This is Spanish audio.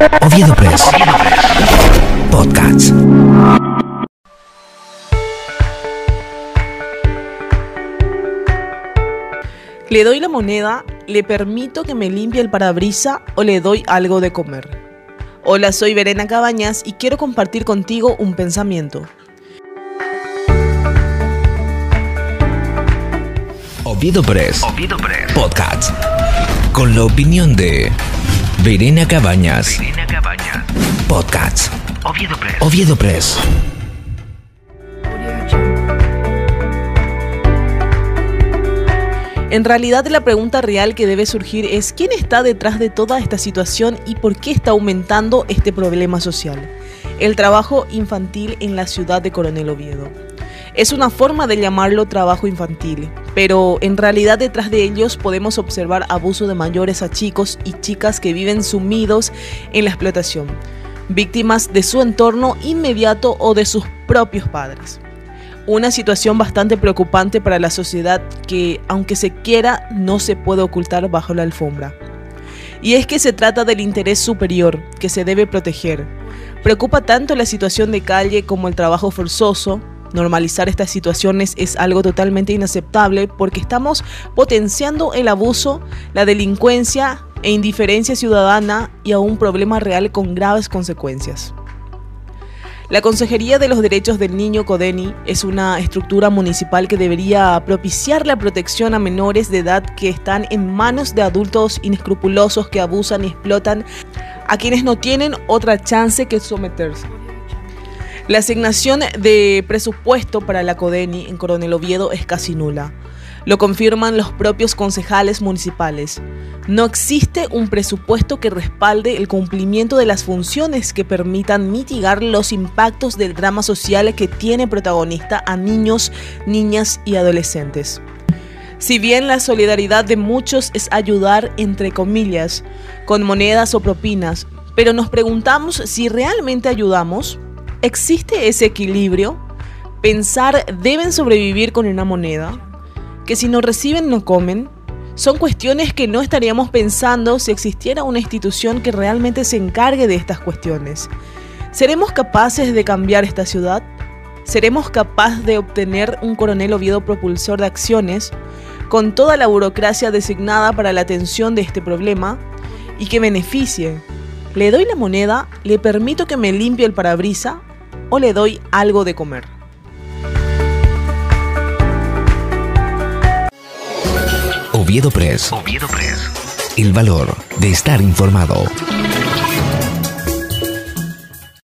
Oviedo Press. Podcast. ¿Le doy la moneda? ¿Le permito que me limpie el parabrisa o le doy algo de comer? Hola, soy Verena Cabañas y quiero compartir contigo un pensamiento. Oviedo Press. Podcast. Con la opinión de Verena Cabañas. Podcast. Oviedo Press. En realidad la pregunta real que debe surgir es quién está detrás de toda esta situación y por qué está aumentando este problema social. El trabajo infantil en la ciudad de Coronel Oviedo. Es una forma de llamarlo trabajo infantil, pero en realidad detrás de ellos podemos observar abuso de mayores a chicos y chicas que viven sumidos en la explotación, víctimas de su entorno inmediato o de sus propios padres. Una situación bastante preocupante para la sociedad que, aunque se quiera, no se puede ocultar bajo la alfombra. Y es que se trata del interés superior que se debe proteger. Preocupa tanto la situación de calle como el trabajo forzoso. Normalizar estas situaciones es algo totalmente inaceptable porque estamos potenciando el abuso, la delincuencia e indiferencia ciudadana y a un problema real con graves consecuencias. La Consejería de los Derechos del Niño CODENI es una estructura municipal que debería propiciar la protección a menores de edad que están en manos de adultos inescrupulosos que abusan y explotan a quienes no tienen otra chance que someterse. La asignación de presupuesto para la CODENI en Coronel Oviedo es casi nula. Lo confirman los propios concejales municipales. No existe un presupuesto que respalde el cumplimiento de las funciones que permitan mitigar los impactos del drama social que tiene protagonista a niños, niñas y adolescentes. Si bien la solidaridad de muchos es ayudar, entre comillas, con monedas o propinas, pero nos preguntamos si realmente ayudamos, ¿existe ese equilibrio? Pensar, ¿deben sobrevivir con una moneda? ¿Que si no reciben no comen? Son cuestiones que no estaríamos pensando si existiera una institución que realmente se encargue de estas cuestiones. ¿Seremos capaces de cambiar esta ciudad? ¿Seremos capaces de obtener un coronel Oviedo propulsor de acciones con toda la burocracia designada para la atención de este problema y que beneficie? ¿Le doy la moneda? ¿Le permito que me limpie el parabrisa? ¿O le doy algo de comer? Oviedo Press. El valor de estar informado.